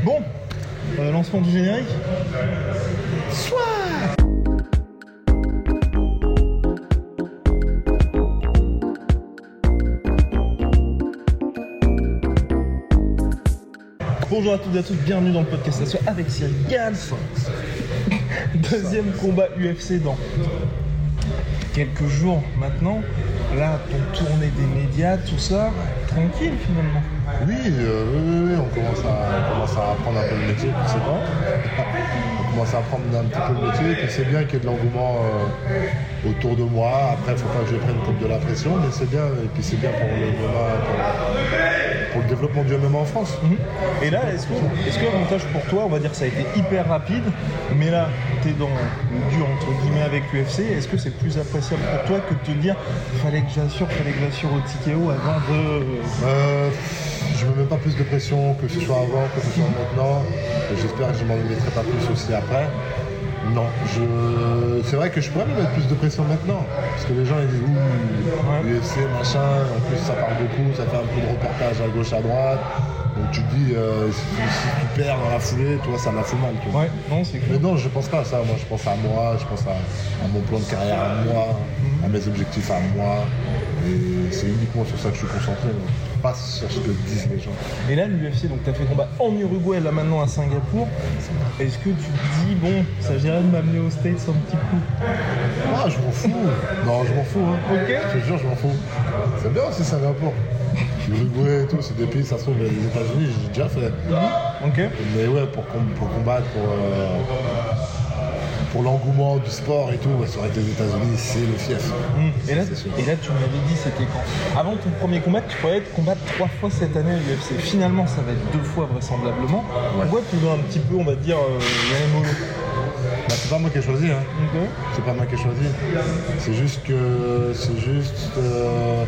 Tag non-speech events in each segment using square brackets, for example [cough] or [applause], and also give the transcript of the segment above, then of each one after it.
Bon, euh, lancement du générique. Soit Bonjour à toutes et à tous, bienvenue dans le podcast avec Cyril Gals. [laughs] Deuxième combat UFC dans quelques jours maintenant. Là, ton tournée des médias, tout ça, tranquille finalement. Oui, euh, oui, oui, oui, on commence, à, on commence à apprendre un peu le métier, c'est bon. [laughs] on commence à apprendre un petit peu le métier, puis c'est bien qu'il y ait de l'engouement euh, autour de moi. Après, il ne faut pas que je prenne comme de la pression, mais c'est bien, et puis c'est bien pour le, pour, pour le développement du MMA en France. Mhm. Et là, est-ce que, est-ce que l'avantage pour toi, on va dire que ça a été hyper rapide, mais là, tu es dans le dur entre guillemets avec l'UFC, est-ce que c'est plus appréciable pour toi que de te dire fallait que j'assure, fallait que j'assure au haut avant de. Euh, je me mets pas plus de pression que ce soit avant, que ce soit maintenant. J'espère que je m'en mettrai pas plus aussi après. Non, je... c'est vrai que je pourrais me mettre plus de pression maintenant. Parce que les gens ils disent ouh, UFC, machin, en plus ça parle beaucoup, ça fait un peu de reportage à gauche, à droite. Donc tu te dis, euh, si, si tu perds dans la foulée, toi ça m'a fait mal. tu vois. Ouais, non, c'est Mais non, je pense pas à ça. Moi, je pense à moi, je pense à, à mon plan de carrière à moi, à mes objectifs à moi. Et c'est uniquement sur ça que je suis concentré. Pas sur ce que disent les gens. Et là, l'UFC, donc tu as fait combat en Uruguay, là maintenant à Singapour. Est-ce que tu te dis, bon, ça s'agirait de m'amener aux States un petit coup? Ah, je m'en fous. Non, je m'en fous. Hein. Ok. Je te jure, je m'en fous. C'est bien aussi Singapour. L'Uruguay et tout, c'est des pays, ça se trouve, les États-Unis, j'ai déjà fait. Ok. Mais ouais, pour, com- pour combattre, pour, euh, pour l'engouement du sport et tout, ouais, ça aurait été les États-Unis, c'est le fief. Mm. Et là, et tu m'avais dit, c'était quand? Avant ton premier combat, tu pourrais être combattre trois fois cette année à l'UFC. Finalement, ça va être deux fois vraisemblablement. Pourquoi tu veux un petit peu, on va dire, euh, la Bah, c'est pas moi qui ai choisi, hein. C'est pas moi qui ai choisi. C'est juste que. C'est juste. euh,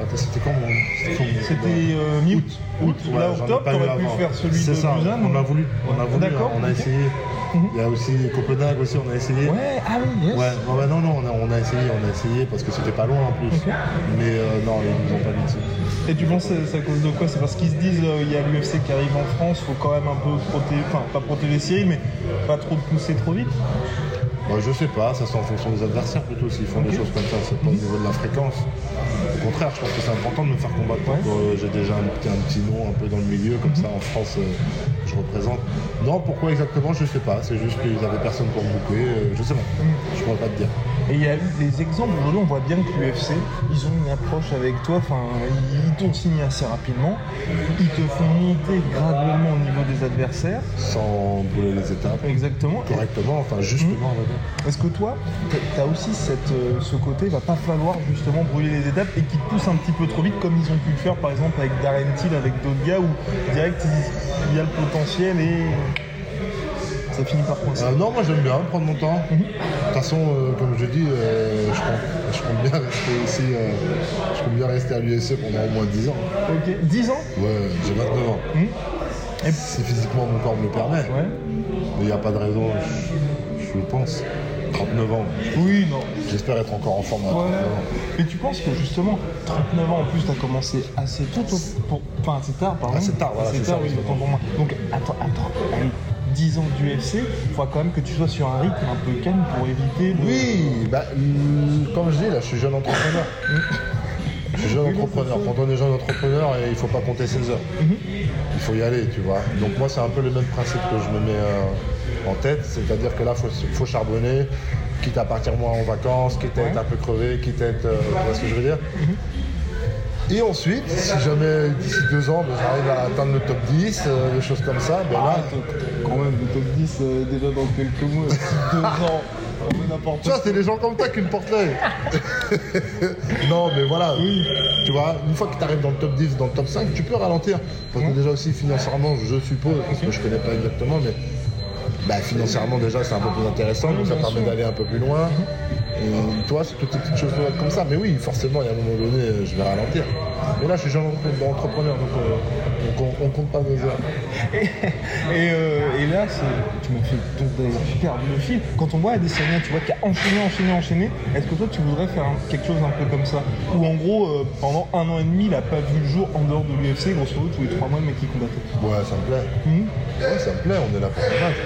Attends, c'était quand mon. C'était euh, mi-août. Août. Ouais, là, ai octobre, t'aurais pu faire celui C'est de ça, on a voulu. On a voulu, D'accord, hein, on a ok. Il y a aussi Copenhague aussi, on a essayé. Ouais, ah oui, yes. Ouais, ouais, ouais, non, non, on a, on a essayé, on a essayé parce que c'était pas loin en plus. Mais euh, non, ils nous ont pas mis dessus. Et tu penses que c'est à cause de quoi? C'est parce qu'ils se disent euh, il y a l'UFC qui arrive en France, faut quand même un peu protéger, enfin pas protéger Cyril, mais pas trop pousser trop vite? Bah, je sais pas, ça c'est en fonction des adversaires plutôt s'ils font des choses comme ça, c'est pas au niveau de la fréquence. Au contraire, je pense que c'est important de me faire combattre. Ouais. Euh, J'ai déjà un, petit- un petit nom un peu dans le milieu, comme ça en France euh, je représente. Non, pourquoi exactement, je sais pas, c'est juste qu'ils avaient personne pour me boucler, euh, je sais pas, je pourrais pas te dire. Et il y a eu des exemples, aujourd'hui on voit bien que l'UFC, ils ont une approche avec toi, enfin ils t'ont signé assez rapidement, ils te font monter graduellement au niveau des adversaires. Sans brûler les étapes, Exactement. correctement, enfin justement, dire. Est-ce que toi, tu as aussi cette, euh, ce côté, va pas falloir justement brûler les étapes et qui te pousse un petit peu trop vite, comme ils ont pu le faire par exemple avec Darren Till, avec d'autres gars, où direct il y a le potentiel et ça finit par coincer. Euh, non, moi j'aime bien prendre mon temps. Mhm. De toute façon, euh, comme je dis, euh, je, compte, je compte bien rester ici, je compte bien rester à l'USC pendant au moins 10 ans. Ok, 10 ans Ouais, j'ai 29 ans. Mhm. Et- Si physiquement mon corps me le permet. Ouais. Mais il n'y a pas de raison, je, je le pense. 39 ans. Oui, non. J'espère être encore en forme à 39 Ouais. ans. Mais tu penses que justement, 39 ans en plus, tu as commencé assez tôt, pour... enfin assez tard, pardon. Assez tard, voilà, Assez c'est tard, ça, oui, autant pour moi. Donc, attends, attends, allez, 10 ans d'UFC, il faudra quand même que tu sois sur un rythme un peu calme pour éviter de... Oui, bah, hum, comme je dis, là, je suis jeune entrepreneur. Je suis jeune entrepreneur. Quand on est jeune entrepreneur, il ne faut pas compter ses heures. Mhm. Il faut y aller, tu vois. Donc moi, c'est un peu le même principe que je me mets euh, en tête. C'est-à-dire que là, il faut, faut charbonner, quitte à partir moins en vacances, quitte à être Ouais. un peu crevé, quitte à être... euh, tu vois ce que je veux dire? Et ensuite, si jamais d'ici deux ans, ben, j'arrive à atteindre le top 10, euh, des choses comme ça, ben Ah, là, top- quand même, le top 10 euh, déjà dans quelques mois, [laughs] deux ans. n'importe Tu vois, c'est les gens comme toi qui me portent l'œil. [laughs] non, mais voilà. Tu vois, une fois que tu arrives dans le top 10, dans le top 5, tu peux ralentir. Parce que déjà aussi, financièrement, je suppose, parce que je connais pas exactement, mais bah, financièrement, déjà, c'est un peu plus intéressant, donc ça permet d'aller un peu plus loin. Et toi, c'est toutes ces petites choses comme ça. Mais oui, forcément, il y a un moment donné, euh, je vais ralentir. Mais là, je suis jeune entre- entrepreneur, donc, euh, donc on, on compte pas nos heures. [laughs] Et, euh, et là, c'est- tu m'as fait tomber super le fil. Quand on voit Adesanya, tu vois, qui a enchaîné, enchaîné, enchaîné, est-ce que toi, tu voudrais faire quelque chose un peu comme ça? Où en gros, euh, pendant un an et demi, il n'a pas vu le jour en dehors de l'UFC, grosso modo, tous les trois mois, le mec qui combattait. Ouais, ça me plaît. Mhm. Ouais, ça me plaît, on est là pour combattre.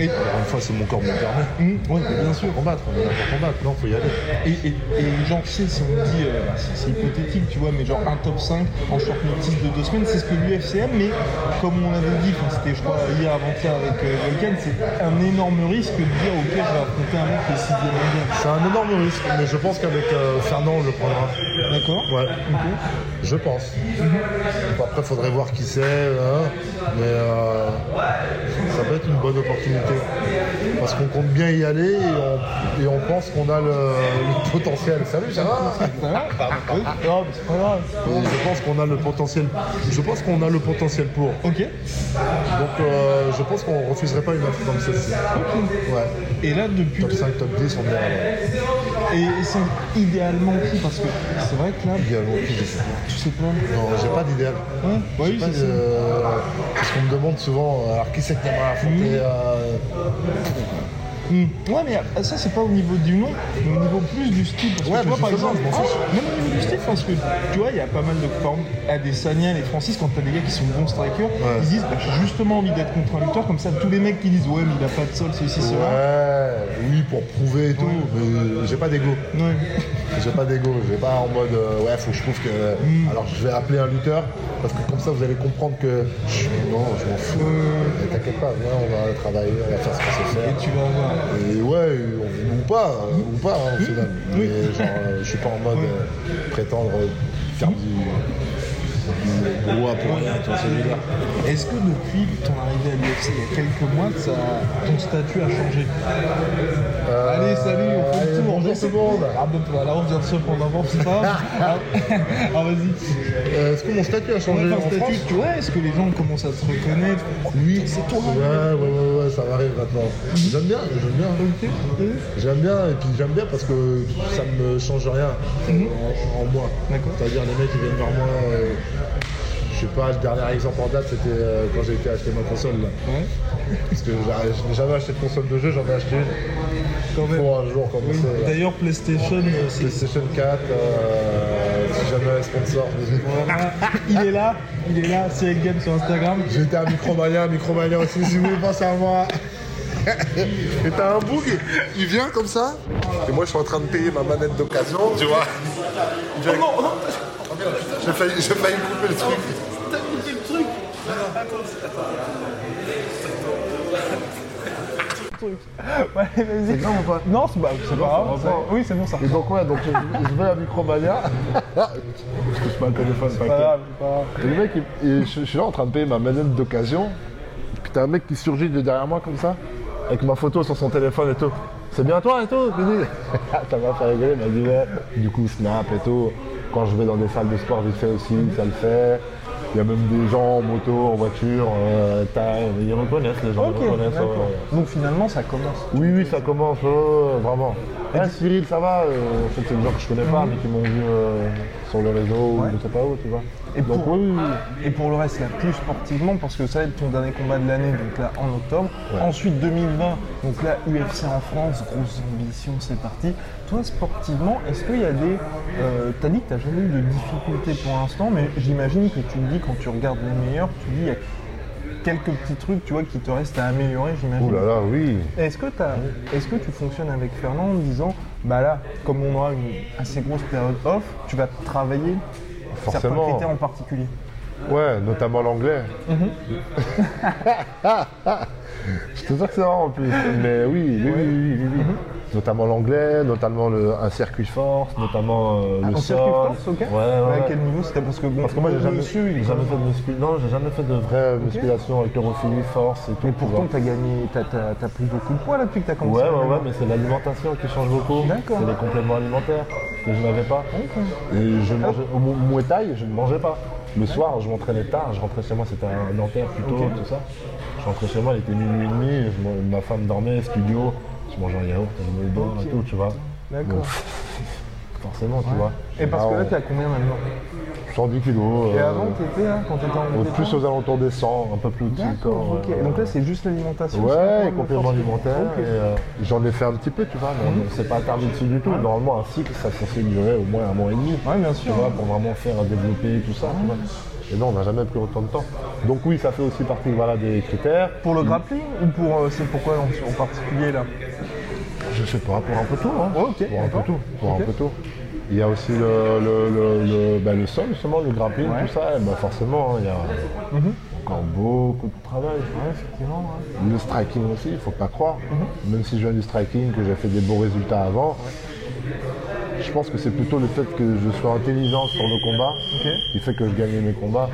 Et, une fois, c'est mon corps me permet. Mhm, ouais, bien sûr. Combattre, on est là pour combattre. Non, faut y aller. Et, et, et genre, tu sais, si on dit, euh, bah, c'est hypothétique, tu vois, mais genre un top 5 en short notice de deux semaines, c'est ce que l'UFC aime, mais comme on avait dit, c'était je crois hier avant-hier avec euh, Volkan, c'est un énorme risque de dire, ok, je vais affronter un mec qui est sixième mondial. C'est un énorme risque, mais je pense qu'avec euh, Fernand, on le prendra. D'accord Ouais, je pense. Bon, Après, faudrait voir qui c'est, hein, mais euh, ça peut être une bonne opportunité. Parce qu'on compte bien y aller et on, et on pense qu'on a le, le potentiel. Salut, ça va. Non, c'est pas grave. Je pense qu'on a le potentiel. Je pense qu'on a le potentiel pour. Ok. Donc, euh, je pense qu'on refuserait pas une offre comme celle-ci. Ouais. Et là, depuis. Top 5, top 10, on ira là. Et, c'est idéalement qui? Parce que c'est vrai que là, Idéalement, qui je sais. tu sais pas. Non, j'ai pas d'idéal. Ouais, oui, Pas c'est ça. de- Parce qu'on me demande souvent, euh, alors qui c'est que t'aimerais affronter euh, Thank you. Hmm. Ouais, mais euh, ça, c'est pas au niveau du nom, mais au niveau plus du style. Parce que Ouais, tu vois, par exemple, ah, même au niveau du style, parce que tu vois, il y a pas mal de formes. Adesanya et Francis, quand t'as des gars qui sont bons strikers, ils disent bah, j'ai justement envie d'être contre un lutteur, comme ça, tous les mecs qui disent ouais, mais il a pas de sol, c'est ici, c'est. Ouais, oui, pour prouver et tout, mais j'ai pas d'ego. Ouais. [laughs] J'ai pas d'ego, j'ai pas en mode euh, ouais, faut que je trouve que. Hmm. Alors je vais appeler un lutteur, parce que comme ça vous allez comprendre que. je- Non, je m'en fous. Mais T'inquiète pas, viens, on va travailler, on va faire ce sait faire. Et tu vas. Et ouais, on- ou pas, ou pas hein, au final. Mais genre, euh, je suis pas en mode euh, prétendre faire du, Est-ce que depuis ton arrivée à l'UFC il y a quelques mois, ça- ton statut a changé Allez, salut, on fait le tour. bonjour tout le monde. Ah, bah, on vient de se prendre avant, c'est ça [laughs] Ah, ah, vas-y. Euh, Est-ce que mon statut a changé Ouais, en statut, France tu vois, est-ce que les gens commencent à te reconnaître Oui, c'est toi. Ouais, ouais, ouais, ouais, ça m'arrive maintenant. J'aime bien, j'aime bien. J'aime bien, et puis j'aime bien parce que ça ne me change rien en, en moi. D'accord. C'est-à-dire, les mecs qui viennent vers moi. euh, je sais pas, le dernier exemple en date, c'était euh, quand j'ai été acheter ma console. Là. Ouais. Parce que j'ai j'ai jamais acheté de console de jeu, j'en ai acheté une. Quand même. Pour un jour comme Oui. ça. là. D'ailleurs, PlayStation, euh. PlayStation 4, euh, si jamais un sponsor. Voilà. il est là, il est là, c'est Game sur Instagram. J'étais à Micromania, Micromania aussi, si vous voulez penser à moi. [laughs] Et t'as un bug, il vient comme ça, et moi je suis en train de payer ma manette d'occasion, tu vois. Il vient- J'ai failli, j'ai failli couper le truc. Ouais, vas-y. grave ou pas Non, c'est bah, c'est pas grave. ça. Oui, c'est bon ça. Et donc ouais, donc je, je vais à Micromania. [laughs] je touche pas le téléphone, C'est pas grave, c'est pas grave. Et le mec, il- je, je suis là en train de payer ma manette d'occasion. Puis t'as un mec qui surgit de derrière moi comme ça, avec ma photo sur son téléphone et tout. C'est bien toi et tout je lui dis. Ça m'a fait rigoler, il m'a dit ouais. Du coup, snap et tout. Quand je vais dans des salles de sport, vite fait aussi, ça le fait. Il y a même des gens en moto, en voiture, euh, ils reconnaissent, les gens Ok, ils reconnaissent. ouais, ouais. Donc finalement, ça commence. Oui, oui, ça commence, euh, vraiment. Ah, Cyril, ça va euh, En fait, c'est des gens que je connais pas, mais qui m'ont vu euh, sur le réseau ou je sais pas où, tu vois. Et Donc, pour- oui, oui, oui. Et pour le reste, là, plus sportivement, parce que ça va être ton dernier combat de l'année, donc là en octobre. Ensuite 2020, donc là UFC en France, grosse ambition, c'est parti. Toi, sportivement, est-ce qu'il y a des. Euh, T'as dit que t'as jamais eu de difficultés pour l'instant, mais j'imagine que tu me dis quand tu regardes les meilleurs, tu dis il y a quelques petits trucs, tu vois, qui te restent à améliorer, j'imagine. Là là, oui. Est-ce que, est-ce que tu fonctionnes avec Fernand en disant, bah là, comme on aura une assez grosse période off, tu vas travailler certains Forcément. critères en particulier? Ouais, notamment l'anglais. Mhm. [laughs] Je te jure que c'est en plus. Mais oui, oui, oui, oui, oui, oui. Notamment l'anglais, notamment le, un circuit force, notamment euh, Ah, le sol. circuit force, ok. Ouais, ouais. Quel niveau c'était Parce que bon, Parce que moi j'ai jamais, j'ai jamais fait de muscu... non, j'ai jamais fait de vraie musculation avec l'europhilie, force et tout. Mais pourtant, t'as gagné, t'as, t'as pris beaucoup de poids là depuis que t'as Ouais, commencé. ouais, ouais, mais c'est l'alimentation qui change beaucoup. D'accord. C'est les compléments alimentaires que je n'avais pas. Et je mangeais, au Mu- Muay Thai, je ne mangeais pas. Le soir, je m'entraînais tard, je rentrais chez moi, c'était un Nanterre plutôt, Ok. tout ça. Je rentrais chez moi, il était minuit et demi, je ma femme dormait, studio, je mangeais un yaourt, je me le et tout, tu vois. D'accord. [laughs] Forcément, tu vois. Et parce que là, t'es à combien maintenant 110 kilos. Et euh, avant, t'étais là, quand t'étais en au- détente plus aux alentours des 100, un peu plus au-dessus encore. Donc là, c'est juste l'alimentation c'est Ouais. Ok. et, euh, J'en ai fait un petit peu, tu vois, mais on s'est pas attardé dessus du tout. Normalement, un cycle, ça c'est censé durer au moins un mois et demi. Ouais, bien Tu sûr. vois, pour vraiment faire développer tout ça. tu vois. Et non, on n'a jamais pris autant de temps. Donc oui, ça fait aussi partie voilà, des critères. Pour le grappling ou pour euh, c'est pourquoi en, en particulier là? Je sais pas, pour un peu tout. Hein. Ok, Pour un peu tout. Pour un peu tout. Il y a aussi le, le, le, le- ben, le sol, justement, le grappling, Ouais. tout ça. Et ben, forcément, hein, il y a Mhm. encore beaucoup de travail. Ouais, effectivement. ouais. Le striking aussi, il faut pas croire. Mhm. Même si je viens du striking, que j'ai fait des bons résultats avant, je pense que c'est plutôt le fait que je sois intelligent sur le combat qui fait que je gagne mes combats.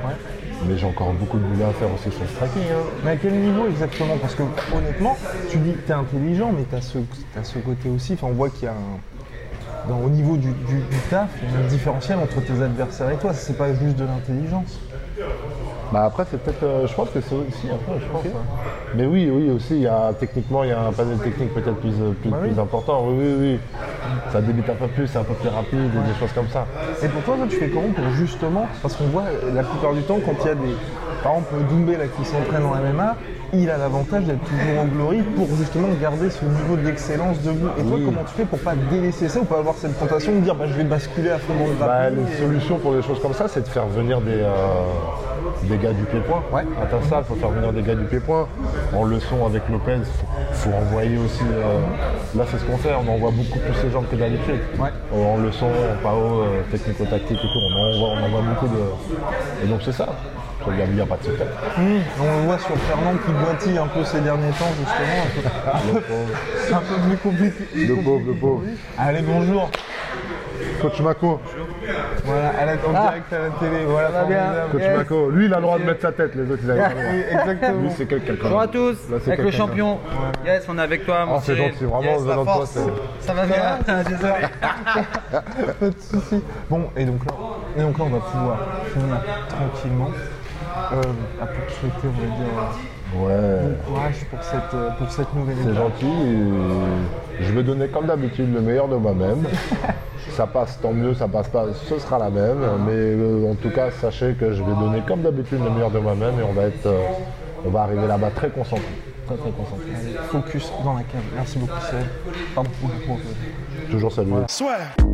Mais j'ai encore beaucoup de boulot à faire aussi sur le striking. hein. Mais à quel niveau exactement? Parce que honnêtement, tu dis que tu es intelligent, mais tu as, ce côté aussi. Enfin, on voit qu'il y a un. Dans- au niveau du, du, du taf, il y a un différentiel entre tes adversaires et toi. C'est pas juste de l'intelligence. Bah après c'est peut-être, euh, je pense que c'est aussi je pense. hein. Mais oui, oui aussi, il y a techniquement il y a un panel technique peut-être plus, euh, plus, Bah oui. plus important. Oui, oui, oui. Ça débite un peu plus, c'est un peu plus rapide et des choses comme ça. Et pour toi, toi, tu fais comment pour justement. Parce qu'on voit euh, la plupart du temps, quand il y a des. Par exemple, Doumbé là, qui s'entraîne en MMA, il a l'avantage d'être toujours en glory pour justement garder ce niveau d'excellence debout. Et toi, Oui. comment tu fais pour pas délaisser ça ou pas avoir cette tentation de dire bah, je vais basculer à fond dans le Bah, les et- solutions pour des choses comme ça, c'est de faire venir des, euh, des gars du pied-point. Ouais. À ta salle, il faut faire venir des gars du pied-point. En leçon avec Lopez, il faut, envoyer aussi. euh, là, c'est ce qu'on fait, on envoie beaucoup plus ces jambes que d'habitude. Ouais. En leçon, en PAO, euh, technico-tactique et tout, on envoie, on envoie beaucoup de. Et donc, c'est ça. Il a pas de secret. Hum, On le voit sur Fernand qui boitille un peu ces derniers temps, justement. Un peu, un peu plus compliqué. Le pauvre, le pauvre. Allez, bonjour. Coach Mako. Voilà, à la, en Ah. direct à la télé. Voilà, formidable. Coach Mako. Lui, il a le droit de mettre sa tête, les autres, ils avaient pas le droit. Oui, exactement. Lui, c'est quelqu'un. Bonjour à tous, Là, c'est avec le quelqu'un. champion. Yes, on est avec toi, mon Oh, c'est gentil, vraiment, Yes, venant la de toi, force. c'est- Ça va bien, [laughs] désolé. [laughs] Pas de soucis. Bon, et donc là, et donc là on va pouvoir finir tranquillement. Euh, à pour te souhaiter, on va dire, euh, Ouais. bon courage pour cette, euh, pour cette nouvelle C'est gentil. et Je vais donner comme d'habitude le meilleur de moi-même. [laughs] ça passe, tant mieux, ça passe pas, ce sera la même. Mais euh, en tout cas, sachez que je vais donner comme d'habitude le meilleur de moi-même et on va être, euh, on va arriver là-bas très concentré. Très très concentré. Focus dans la cave. Merci beaucoup, Cyril. Pardon pour le pour le-